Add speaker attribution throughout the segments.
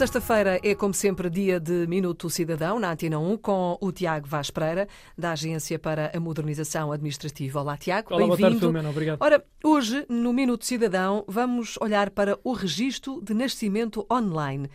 Speaker 1: Sexta-feira é, como sempre, dia de Minuto Cidadão na Antena 1 com o Tiago Vaz Pereira, da Agência para a Modernização Administrativa. Olá, Tiago.
Speaker 2: Olá, boa tarde,
Speaker 1: Bem-vindo.
Speaker 2: Filomena. Obrigado.
Speaker 1: Ora, hoje, no Minuto Cidadão, vamos olhar para o registro de nascimento online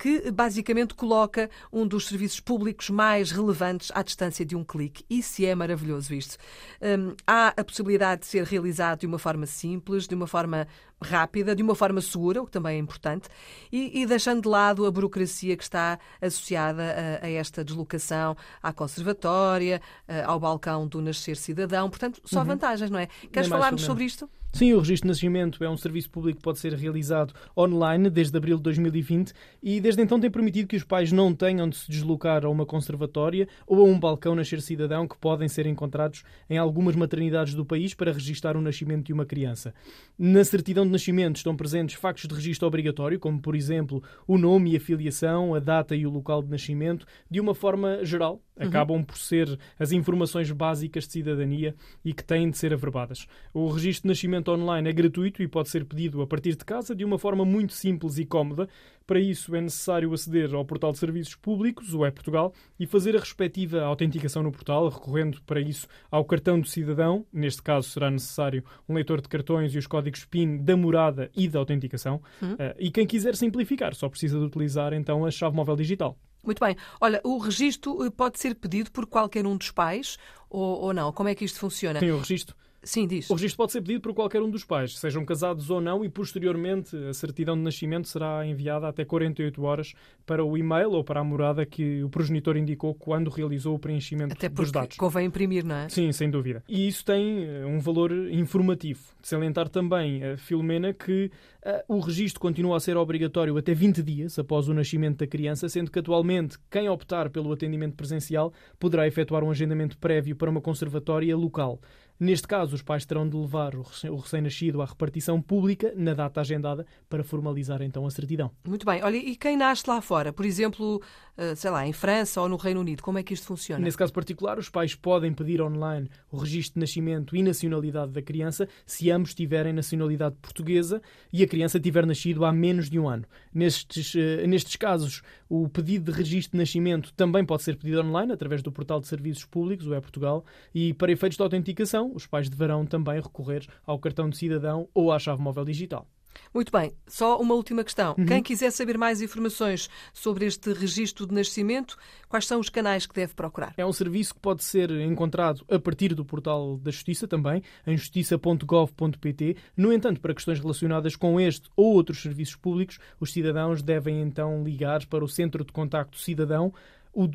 Speaker 1: que basicamente coloca um dos serviços públicos mais relevantes à distância de um clique. Isso é maravilhoso isto. Hum, há a possibilidade de ser realizado de uma forma simples, de uma forma rápida, de uma forma segura, o que também é importante, e, e deixando de lado a burocracia que está associada a, a esta deslocação à conservatória, a- ao balcão do Nascer Cidadão. Portanto, só vantagens, não é? Queres falar-nos sobre isto?
Speaker 2: Sim, o registro de nascimento é um serviço público que pode ser realizado online desde abril de 2020 e desde então tem permitido que os pais não tenham de se deslocar a uma conservatória ou a um balcão Nascer Cidadão que podem ser encontrados em algumas maternidades do país para registar o nascimento de uma criança. Na certidão de nascimento estão presentes factos de registro obrigatório, como por exemplo o nome e a filiação, a data e o local de nascimento, de uma forma geral. Acabam por ser as informações básicas de cidadania e que têm de ser averbadas. O registro de nascimento online é gratuito e pode ser pedido a partir de casa de uma forma muito simples e cómoda. Para isso é necessário aceder ao portal de serviços públicos, o E-Portugal, e fazer a respectiva autenticação no portal, recorrendo para isso ao cartão do cidadão. Neste caso será necessário um leitor de cartões e os códigos PIN da morada e da autenticação. Eh, E quem quiser simplificar só precisa de utilizar então a chave móvel digital.
Speaker 1: Muito bem. Olha, o registro eh, pode ser pedido por qualquer um dos pais ou, ou não? Como é que isto funciona?
Speaker 2: Tem o registro.
Speaker 1: Sim, diz.
Speaker 2: O registro pode ser pedido por qualquer um dos pais, sejam casados ou não, e posteriormente a certidão de nascimento será enviada até 48 horas para o e-mail ou para a morada que o progenitor indicou quando realizou o preenchimento
Speaker 1: Até
Speaker 2: dos
Speaker 1: porque
Speaker 2: dados.
Speaker 1: convém imprimir, não é?
Speaker 2: Sim, sem dúvida. E isso tem eh, um valor informativo. De salientar também, eh, Filomena, que eh, o registro continua a ser obrigatório até 20 dias após o nascimento da criança, sendo que atualmente quem optar pelo atendimento presencial poderá efetuar um agendamento prévio para uma conservatória local. Neste caso, os pais terão de levar o recém- o recém-nascido à repartição pública na data agendada para formalizar então a certidão.
Speaker 1: Muito bem. Olha, e quem nasce lá fora? Por exemplo, eh, sei lá, em França ou no Reino Unido, como é que isto funciona?
Speaker 2: Nesse caso particular, os pais podem pedir online o registro de nascimento e nacionalidade da criança se ambos tiverem nacionalidade portuguesa e a criança tiver nascido há menos de um ano. Nestes, eh, nestes casos, o pedido de registro de nascimento também pode ser pedido online através do portal de serviços públicos, o E-Portugal, e para efeitos de autenticação, os pais deverão também recorrer ao cartão de cidadão ou à chave móvel digital.
Speaker 1: Muito bem. Só uma última questão.
Speaker 2: Uhum.
Speaker 1: Quem quiser saber mais informações sobre este registro de nascimento, quais são os canais que deve procurar?
Speaker 2: É um serviço que pode ser encontrado a partir do portal da Justiça também, em justiça.gov.pt. No entanto, para questões relacionadas com este ou outros serviços públicos, os cidadãos devem então ligar para o Centro de Contacto Cidadão,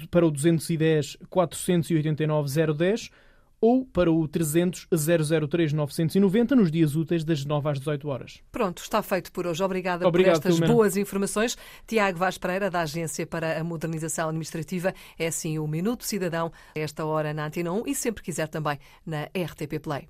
Speaker 2: para o 210 489 010 ou para o 300 003 990 nos dias úteis das 9 às 18 horas.
Speaker 1: Pronto, está feito por hoje. Obrigada
Speaker 2: Obrigado,
Speaker 1: por estas boas informações. Tiago Vaz Pereira, da Agência para a Modernização Administrativa. É assim o Minuto Cidadão, esta hora na Antena 1 e sempre quiser também na RTP Play.